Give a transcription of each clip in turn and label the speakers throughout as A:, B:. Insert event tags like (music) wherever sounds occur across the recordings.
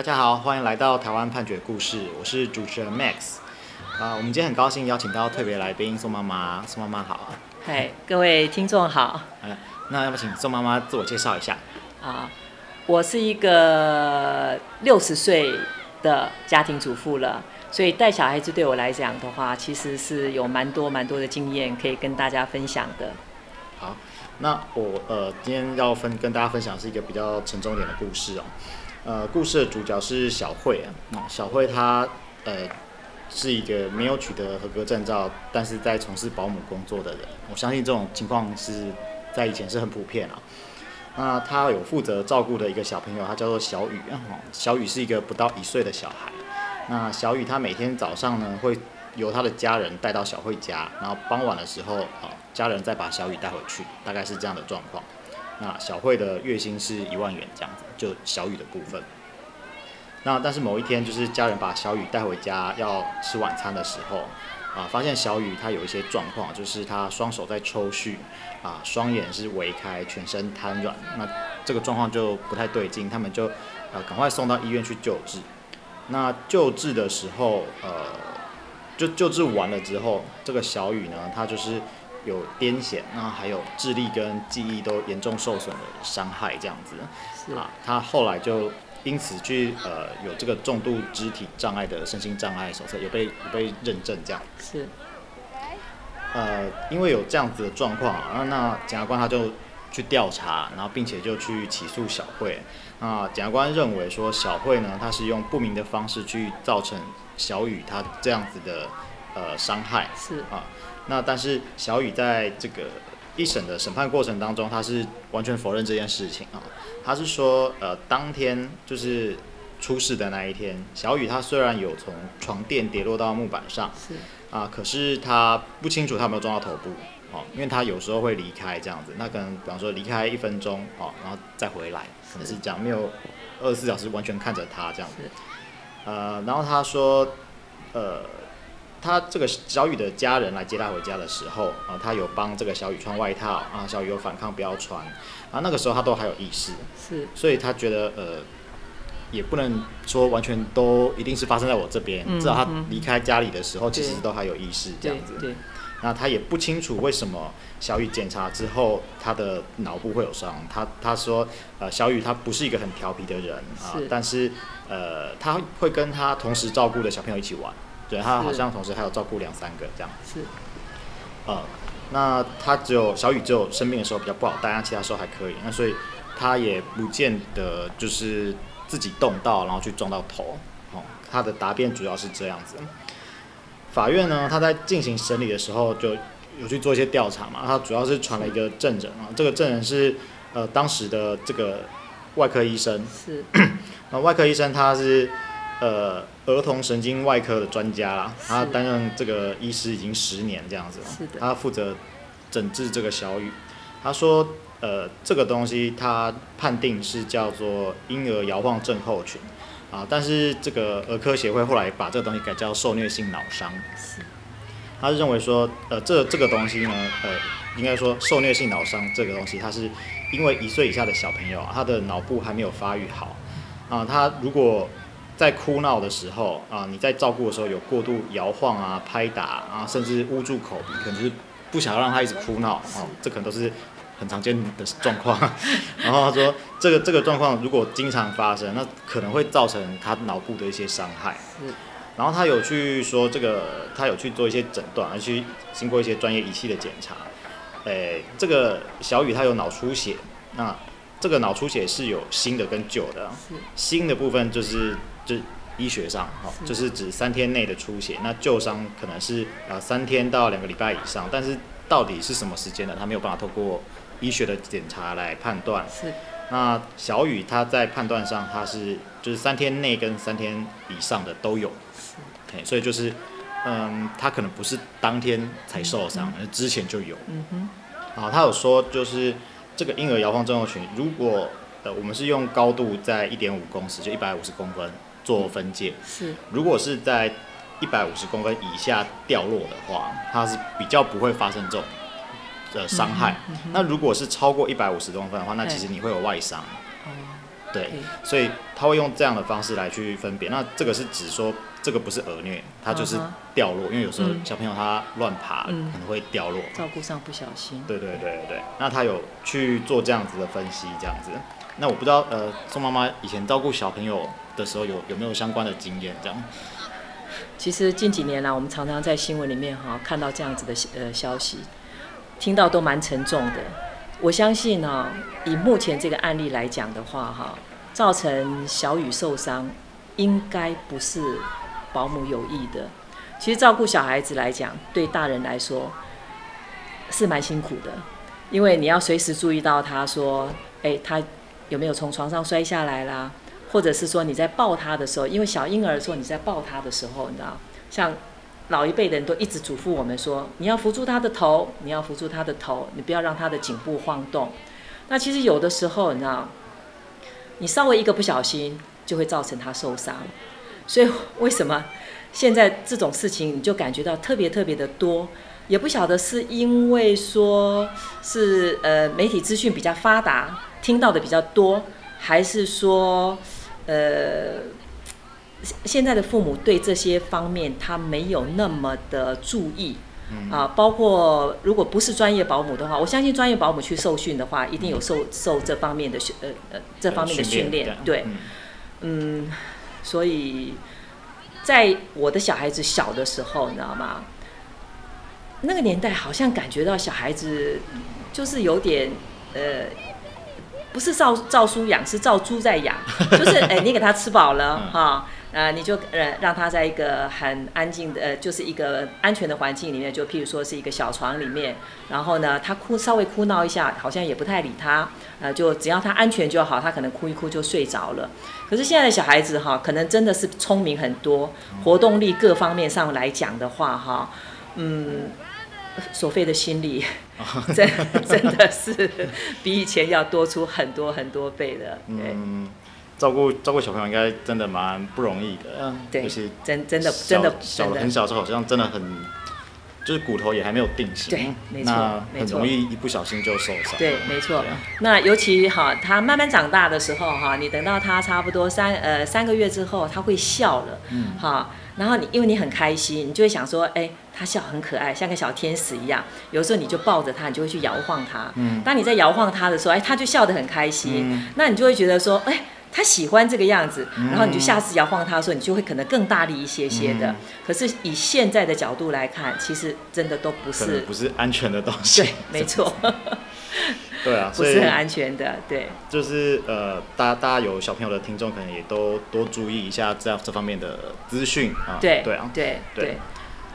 A: 大家好，欢迎来到台湾判决故事，我是主持人 Max。啊，我们今天很高兴邀请到特别来宾宋妈妈，宋妈妈好。
B: 嗨，各位听众好。
A: 嗯，那要不请宋妈妈自我介绍一下？
B: 啊，我是一个六十岁的家庭主妇了，所以带小孩子对我来讲的话，其实是有蛮多蛮多的经验可以跟大家分享的。
A: 好，那我呃今天要分跟大家分享是一个比较沉重一点的故事哦。呃，故事的主角是小慧啊。那小慧她呃是一个没有取得合格证照，但是在从事保姆工作的人。我相信这种情况是在以前是很普遍啊。那她有负责照顾的一个小朋友，他叫做小雨啊。小雨是一个不到一岁的小孩。那小雨他每天早上呢，会由他的家人带到小慧家，然后傍晚的时候啊，家人再把小雨带回去，大概是这样的状况。那小慧的月薪是一万元这样子，就小雨的部分。那但是某一天，就是家人把小雨带回家要吃晚餐的时候，啊，发现小雨他有一些状况，就是他双手在抽搐，啊，双眼是微开，全身瘫软。那这个状况就不太对劲，他们就呃赶快送到医院去救治。那救治的时候，呃，就救治完了之后，这个小雨呢，他就是。有癫痫，那还有智力跟记忆都严重受损的伤害，这样子。啊，他后来就因此去呃有这个重度肢体障碍的身心障碍手册有被有被认证这样。
B: 是，
A: 呃，因为有这样子的状况啊，那检察官他就去调查，然后并且就去起诉小慧。那检察官认为说小慧呢，他是用不明的方式去造成小雨他这样子的呃伤害。
B: 是。啊。
A: 那但是小雨在这个一审的审判过程当中，他是完全否认这件事情啊。他是说，呃，当天就是出事的那一天，小雨他虽然有从床垫跌落到木板上，是啊，可是他不清楚他有没有撞到头部，哦，因为他有时候会离开这样子，那可能比方说离开一分钟，哦，然后再回来，可能是这样，没有二十四小时完全看着他这样子，呃，然后他说，呃。他这个小雨的家人来接他回家的时候，啊，他有帮这个小雨穿外套，啊，小雨有反抗不要穿，啊，那个时候他都还有意识，
B: 是，
A: 所以他觉得呃，也不能说完全都一定是发生在我这边，嗯、至少他离开家里的时候，其实都还有意识这样子，对，对，那他也不清楚为什么小雨检查之后他的脑部会有伤，他他说呃，小雨他不是一个很调皮的人啊，但是呃，他会跟他同时照顾的小朋友一起玩。对，他好像同时还有照顾两三个这样。是。呃，那他只有小雨只有生病的时候比较不好带，但其他时候还可以。那所以他也不见得就是自己动到，然后去撞到头。哦，他的答辩主要是这样子。法院呢，他在进行审理的时候就有去做一些调查嘛。他主要是传了一个证人啊，这个证人是呃当时的这个外科医生。是。(clears throat) 那外科医生他是。呃，儿童神经外科的专家啦，他担任这个医师已经十年这样子了。是的。他负责诊治这个小雨。他说，呃，这个东西他判定是叫做婴儿摇晃症候群啊，但是这个儿科协会后来把这个东西改叫受虐性脑伤。是。他是认为说，呃，这这个东西呢，呃，应该说受虐性脑伤这个东西，它是因为一岁以下的小朋友啊，他的脑部还没有发育好啊，他如果在哭闹的时候啊，你在照顾的时候有过度摇晃啊、拍打啊，甚至捂住口鼻，可能就是不想要让他一直哭闹啊，这可能都是很常见的状况。(laughs) 然后他说，这个这个状况如果经常发生，那可能会造成他脑部的一些伤害。然后他有去说这个，他有去做一些诊断，而去经过一些专业仪器的检查。诶，这个小雨他有脑出血，那这个脑出血是有新的跟旧的，新的部分就是。就医学上，哈，就是指三天内的出血。那旧伤可能是呃三天到两个礼拜以上，但是到底是什么时间呢？他没有办法透过医学的检查来判断。是。那小雨他在判断上，他是就是三天内跟三天以上的都有。是。所以就是，嗯，他可能不是当天才受伤，而之前就有。嗯哼。啊，他有说就是这个婴儿摇晃症候群，如果呃我们是用高度在一点五公尺，就一百五十公分。做分界是，如果是在一百五十公分以下掉落的话，它是比较不会发生这种的伤害。嗯嗯、那如果是超过一百五十公分的话，那其实你会有外伤。对，所以他会用这样的方式来去分别。那这个是指说，这个不是儿虐，它就是掉落，因为有时候小朋友他乱爬可能会掉落，
B: 照顾上不小心。
A: 对对对对，那他有去做这样子的分析，这样子。那我不知道，呃，宋妈妈以前照顾小朋友的时候有有没有相关的经验？这样。
B: 其实近几年来，我们常常在新闻里面哈看到这样子的呃消息，听到都蛮沉重的。我相信呢，以目前这个案例来讲的话哈，造成小雨受伤，应该不是保姆有意的。其实照顾小孩子来讲，对大人来说是蛮辛苦的，因为你要随时注意到他说，哎，他有没有从床上摔下来啦？或者是说你在抱他的时候，因为小婴儿说你在抱他的时候，你知道，像老一辈的人都一直嘱咐我们说，你要扶住他的头，你要扶住他的头，你不要让他的颈部晃动。那其实有的时候，你知道，你稍微一个不小心就会造成他受伤。所以为什么现在这种事情你就感觉到特别特别的多？也不晓得是因为说是呃媒体资讯比较发达，听到的比较多，还是说？呃，现在的父母对这些方面他没有那么的注意，啊，包括如果不是专业保姆的话，我相信专业保姆去受训的话，一定有受受这方面的训呃呃这方面的训练，对，嗯，所以在我的小孩子小的时候，你知道吗？那个年代好像感觉到小孩子就是有点呃。不是照照书养，是照猪在养。(laughs) 就是哎、欸，你给他吃饱了哈，呃，你就呃让他在一个很安静的呃，就是一个安全的环境里面，就譬如说是一个小床里面。然后呢，他哭稍微哭闹一下，好像也不太理他。呃，就只要他安全就好，他可能哭一哭就睡着了。可是现在的小孩子哈，可能真的是聪明很多，活动力各方面上来讲的话哈，嗯。所费的心力，(laughs) 真真的是比以前要多出很多很多倍的。嗯，
A: 照顾照顾小朋友应该真的蛮不容易的。嗯，
B: 对，真真的真的
A: 小了很小时候好像真的很，就是骨头也还没有定型。
B: 对，没错，
A: 很容易一不小心就受伤。
B: 对，没错。那尤其哈，他慢慢长大的时候哈，你等到他差不多三呃三个月之后，他会笑了。嗯，哈。然后你因为你很开心，你就会想说，哎，他笑很可爱，像个小天使一样。有时候你就抱着他，你就会去摇晃他。嗯。当你在摇晃他的时候，哎，他就笑得很开心。嗯。那你就会觉得说，哎，他喜欢这个样子。嗯。然后你就下次摇晃他的时候，你就会可能更大力一些些的。嗯。可是以现在的角度来看，其实真的都不是
A: 不是安全的东西。
B: 对，(laughs) 没错。(laughs)
A: 对啊，
B: 不是很安全的，对。
A: 就是呃，大家大家有小朋友的听众，可能也都多注意一下这样这方面的资讯啊。
B: 对
A: 对啊，
B: 对对。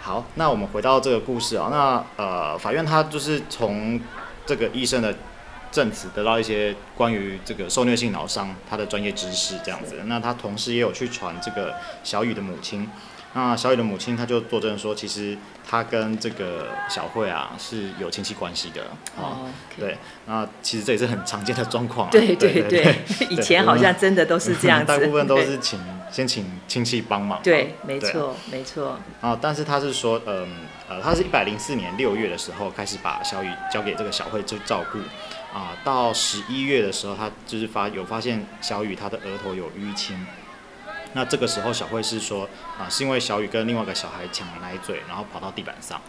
A: 好，那我们回到这个故事啊，那呃，法院他就是从这个医生的证词得到一些关于这个受虐性脑伤他的专业知识这样子。那他同时也有去传这个小雨的母亲。那小雨的母亲，她就作证说，其实她跟这个小慧啊是有亲戚关系的。哦，okay. 对，那其实这也是很常见的状况，啊。
B: 对对对，对，对，以前好像真的都是这样子，(laughs)
A: 大部分都是请先请亲戚帮忙。
B: 对，没错，没错。
A: 啊，但是他是说，嗯呃，他是一百零四年六月的时候开始把小雨交给这个小慧去照顾，啊，到十一月的时候，他就是发有发现小雨她的额头有淤青。那这个时候，小慧是说啊，是因为小雨跟另外一个小孩抢了奶嘴，然后跑到地板上，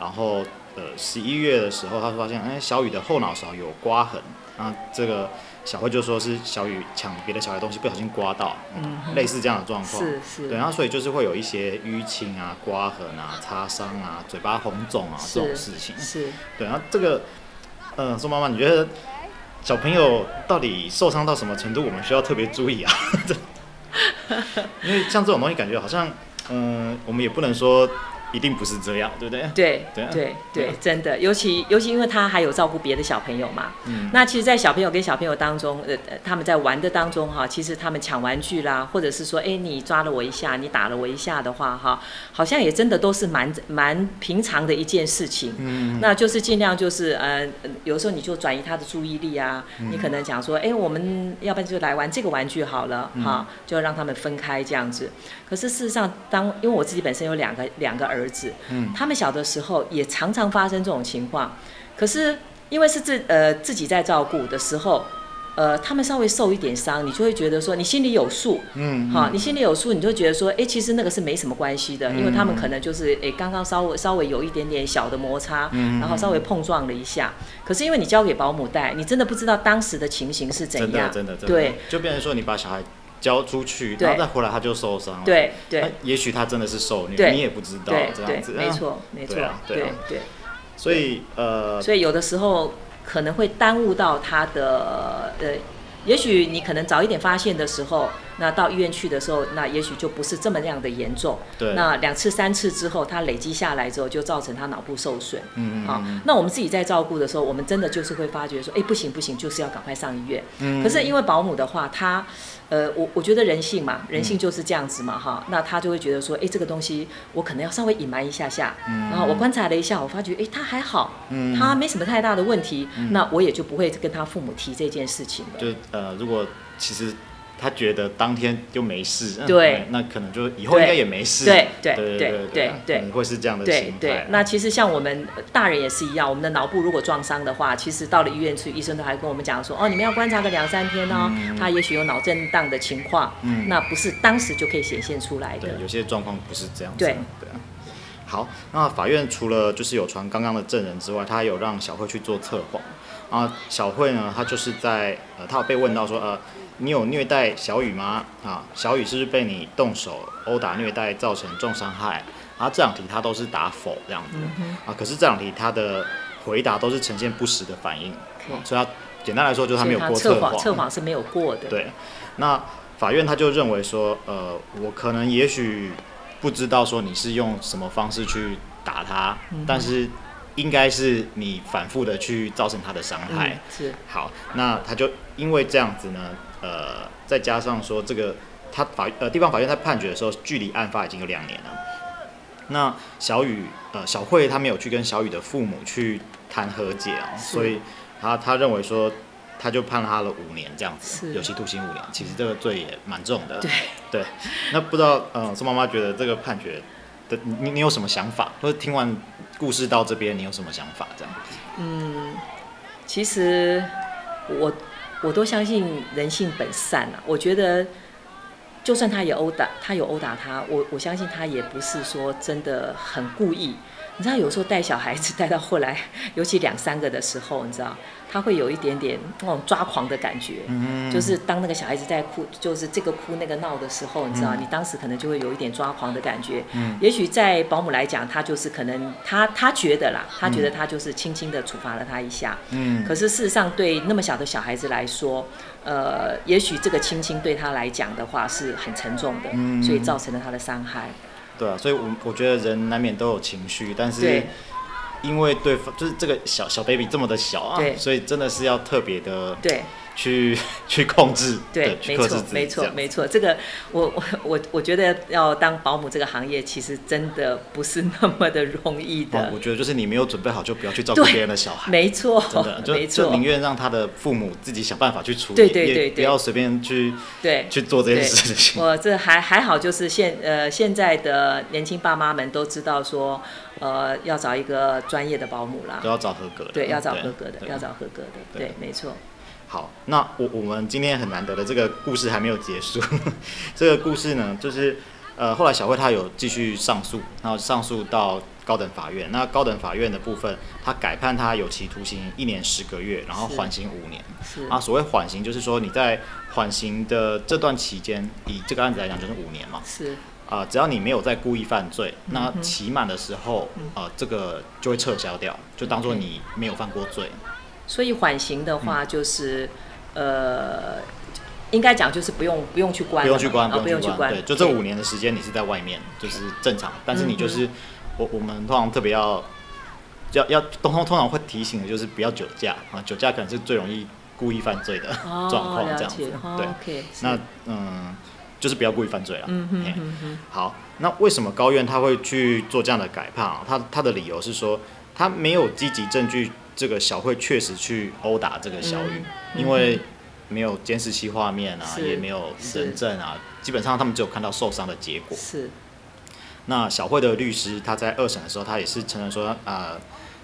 A: 然后呃，十一月的时候，他发现哎，小雨的后脑勺有刮痕，那这个小慧就说是小雨抢别的小孩东西不小心刮到，嗯，类似这样的状况，
B: 是是，
A: 对，然后所以就是会有一些淤青啊、刮痕啊、擦伤啊、嘴巴红肿啊这种事情，
B: 是，
A: 对，然后这个，嗯，宋妈妈，你觉得小朋友到底受伤到什么程度，我们需要特别注意啊？(laughs) (laughs) 因为像这种东西，感觉好像，嗯，我们也不能说。一定不是这样，对不对？
B: 对对对对，真的，尤其尤其因为他还有照顾别的小朋友嘛。嗯。那其实，在小朋友跟小朋友当中，呃，他们在玩的当中哈，其实他们抢玩具啦，或者是说，哎，你抓了我一下，你打了我一下的话，哈，好像也真的都是蛮蛮平常的一件事情。嗯。那就是尽量就是呃，有时候你就转移他的注意力啊，嗯、你可能讲说，哎，我们要不然就来玩这个玩具好了，哈、嗯，就让他们分开这样子。可是事实上，当因为我自己本身有两个两个儿。儿子，嗯，他们小的时候也常常发生这种情况，可是因为是自呃自己在照顾的时候，呃，他们稍微受一点伤，你就会觉得说，你心里有数，嗯，好，你心里有数，你就觉得说，哎，其实那个是没什么关系的，因为他们可能就是，哎，刚刚稍微稍微有一点点小的摩擦，嗯，然后稍微碰撞了一下，可是因为你交给保姆带，你真的不知道当时的情形是怎样，真的，
A: 真的，对，就变成说你把小孩交出去，然后再回来他就受伤了，
B: 对对，
A: 也许他真的是受虐，你也不知道，这样子，
B: 没错没错，对对，
A: 所以呃，
B: 所以有的时候。可能会耽误到他的呃，也许你可能早一点发现的时候，那到医院去的时候，那也许就不是这么样的严重。
A: 对。
B: 那两次三次之后，他累积下来之后，就造成他脑部受损。嗯嗯。好，那我们自己在照顾的时候，我们真的就是会发觉说，哎，不行不行，就是要赶快上医院。嗯。可是因为保姆的话，他。呃，我我觉得人性嘛，人性就是这样子嘛，哈、嗯，那他就会觉得说，哎，这个东西我可能要稍微隐瞒一下下，嗯、然后我观察了一下，我发觉，哎，他还好，嗯，他没什么太大的问题，嗯、那我也就不会跟他父母提这件事情了。
A: 就呃，如果其实。他觉得当天就没事，
B: 对，
A: 那可能就以后应该也没事，
B: 对对对对对对，
A: 会是这样的心态。
B: 对，那其实像我们大人也是一样，我们的脑部如果撞伤的话，其实到了医院去，医生都还跟我们讲说，哦，你们要观察个两三天哦，他也许有脑震荡的情况，嗯，那不是当时就可以显现出来的。
A: 对，有些状况不是这样子。对对。好，那法院除了就是有传刚刚的证人之外，他还有让小慧去做测谎。啊，小慧呢，她就是在呃，她有被问到说，呃。你有虐待小雨吗？啊，小雨是不是被你动手殴打虐待造成重伤害？啊，这两题他都是答否这样子。嗯、啊，可是这两题他的回答都是呈现不实的反应。所以他简单来说就是他没有过测谎。
B: 测谎是没有过的。
A: 对，那法院他就认为说，呃，我可能也许不知道说你是用什么方式去打他，嗯、但是应该是你反复的去造成他的伤害。嗯、是。好，那他就因为这样子呢。呃，再加上说这个，他法呃地方法院在判决的时候，距离案发已经有两年了。那小雨呃小慧她没有去跟小雨的父母去谈和解啊，所以他他认为说他就判了他了五年这样子，有期徒刑五年。其实这个罪也蛮重的。对对。那不知道嗯宋妈妈觉得这个判决的你你有什么想法？或者听完故事到这边你有什么想法？这样。
B: 嗯，其实我。我都相信人性本善啊，我觉得，就算他也殴打，他有殴打他，我我相信他也不是说真的很故意。你知道，有时候带小孩子带到后来，(laughs) 尤其两三个的时候，你知道。他会有一点点那种抓狂的感觉，嗯、就是当那个小孩子在哭，就是这个哭那个闹的时候，你知道，嗯、你当时可能就会有一点抓狂的感觉。嗯、也许在保姆来讲，他就是可能他他觉得啦，他觉得他就是轻轻的处罚了他一下。嗯、可是事实上，对那么小的小孩子来说，呃，也许这个轻轻对他来讲的话是很沉重的，嗯、所以造成了他的伤害。
A: 对啊，所以我我觉得人难免都有情绪，但是。因为对方就是这个小小 baby 这么的小啊，所以真的是要特别的对去 (laughs) 去控制，
B: 对，没错，没错，没错。这个我我我我觉得要当保姆这个行业，其实真的不是那么的容易的。
A: 哦、我觉得就是你没有准备好，就不要去照顾别人的小孩。
B: 没错，
A: 真的就
B: 没错
A: 就宁愿让他的父母自己想办法去处理，
B: 对对
A: 对，不要随便去对去做这件事情。
B: 我这还还好，就是现呃现在的年轻爸妈们都知道说。呃，要找一个专业的保姆啦，
A: 都要找合格的，
B: 对，要找合格的，要找合格的，对，没错。
A: 好，那我我们今天很难得的这个故事还没有结束，这个故事呢，就是呃，后来小慧她有继续上诉，然后上诉到高等法院，那高等法院的部分，他改判他有期徒刑一年十个月，然后缓刑五年。是。啊，所谓缓刑就是说你在缓刑的这段期间，以这个案子来讲就是五年嘛。是。啊、呃，只要你没有在故意犯罪，那期满的时候，呃，这个就会撤销掉，就当做你没有犯过罪。
B: 所以缓刑的话，就是，嗯、呃，应该讲就是不用不用去关，
A: 不用去关，不用去关。对，就这五年的时间你是在外面，就是正常。但是你就是，我我们通常特别要要要通通通常会提醒的就是不要酒驾啊，酒驾可能是最容易故意犯罪的 (laughs) 状况，这样子。哦、对，哦、那嗯。就是不要故意犯罪了。嗯哼，嗯哼。好，那为什么高院他会去做这样的改判啊？他他的理由是说，他没有积极证据，这个小慧确实去殴打这个小雨，因为没有监视器画面啊，也没有人证啊，基本上他们只有看到受伤的结果。是。那小慧的律师他在二审的时候，他也是承认说，呃，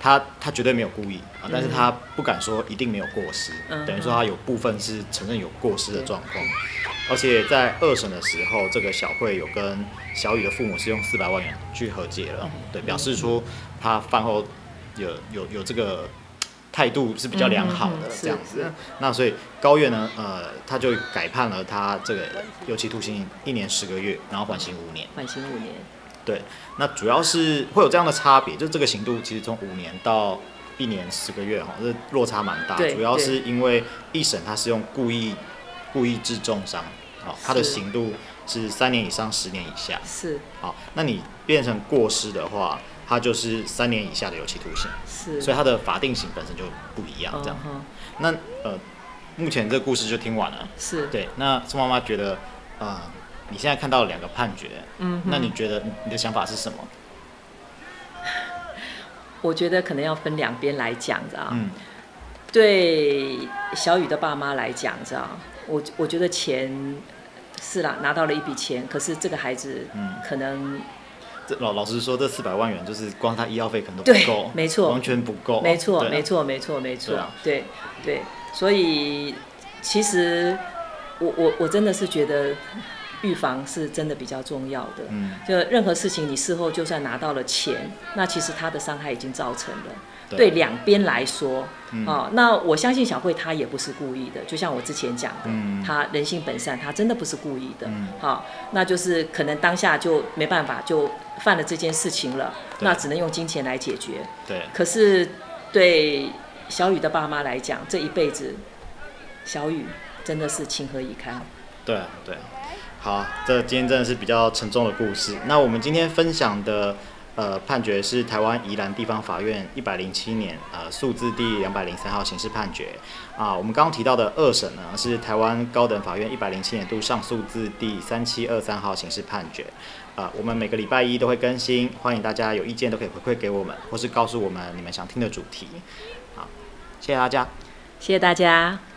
A: 他他绝对没有故意啊，但是他不敢说一定没有过失，
B: 嗯、
A: 等于说他有部分是承认有过失的状况。而且在二审的时候，这个小慧有跟小雨的父母是用四百万元去和解了，对，表示出他饭后有有有这个态度是比较良好的这样子。那所以高院呢，呃，他就改判了他这个有期徒刑一年十个月，然后缓刑五年。
B: 缓刑五年。
A: 对，那主要是会有这样的差别，就这个刑度其实从五年到一年十个月哈，这落差蛮大。主要是因为一审他是用故意故意致重伤，好，他的刑度是三年以上十年以下。
B: 是。好，
A: 那你变成过失的话，它就是三年以下的有期徒刑。
B: 是。
A: 所以它的法定刑本身就不一样，这样。
B: Uh-huh.
A: 那呃，目前这个故事就听完了。
B: 是。
A: 对，那宋妈妈觉得，呃。你现在看到两个判决，
B: 嗯，
A: 那你觉得你的想法是什么？(sighs)
B: 我觉得可能要分两边来讲，知道？
A: 嗯，
B: 对小雨的爸妈来讲，这样？我我觉得钱是啦，拿到了一笔钱，可是这个孩子，嗯，可能
A: 这老老实说，这四百万元就是光他医药费可能都不够，
B: 没错，
A: 完全不
B: 够，没错，没错，没错，没错，对对，所以其实我我我真的是觉得。预防是真的比较重要的。嗯，就任何事情，你事后就算拿到了钱，那其实他的伤害已经造成了。对两边来说，嗯，哦，那我相信小慧她也不是故意的。就像我之前讲的，嗯，她人性本善，她真的不是故意的。嗯，好，那就是可能当下就没办法，就犯了这件事情了，那只能用金钱来解决。
A: 对。
B: 可是对小雨的爸妈来讲，这一辈子，小雨真的是情何以堪。
A: 对对。好，这今天真的是比较沉重的故事。那我们今天分享的呃判决是台湾宜兰地方法院一百零七年呃诉字第两百零三号刑事判决啊。我们刚刚提到的二审呢是台湾高等法院一百零七年度上诉字第三七二三号刑事判决啊。我们每个礼拜一都会更新，欢迎大家有意见都可以回馈给我们，或是告诉我们你们想听的主题。好，谢谢大家，
B: 谢谢大家。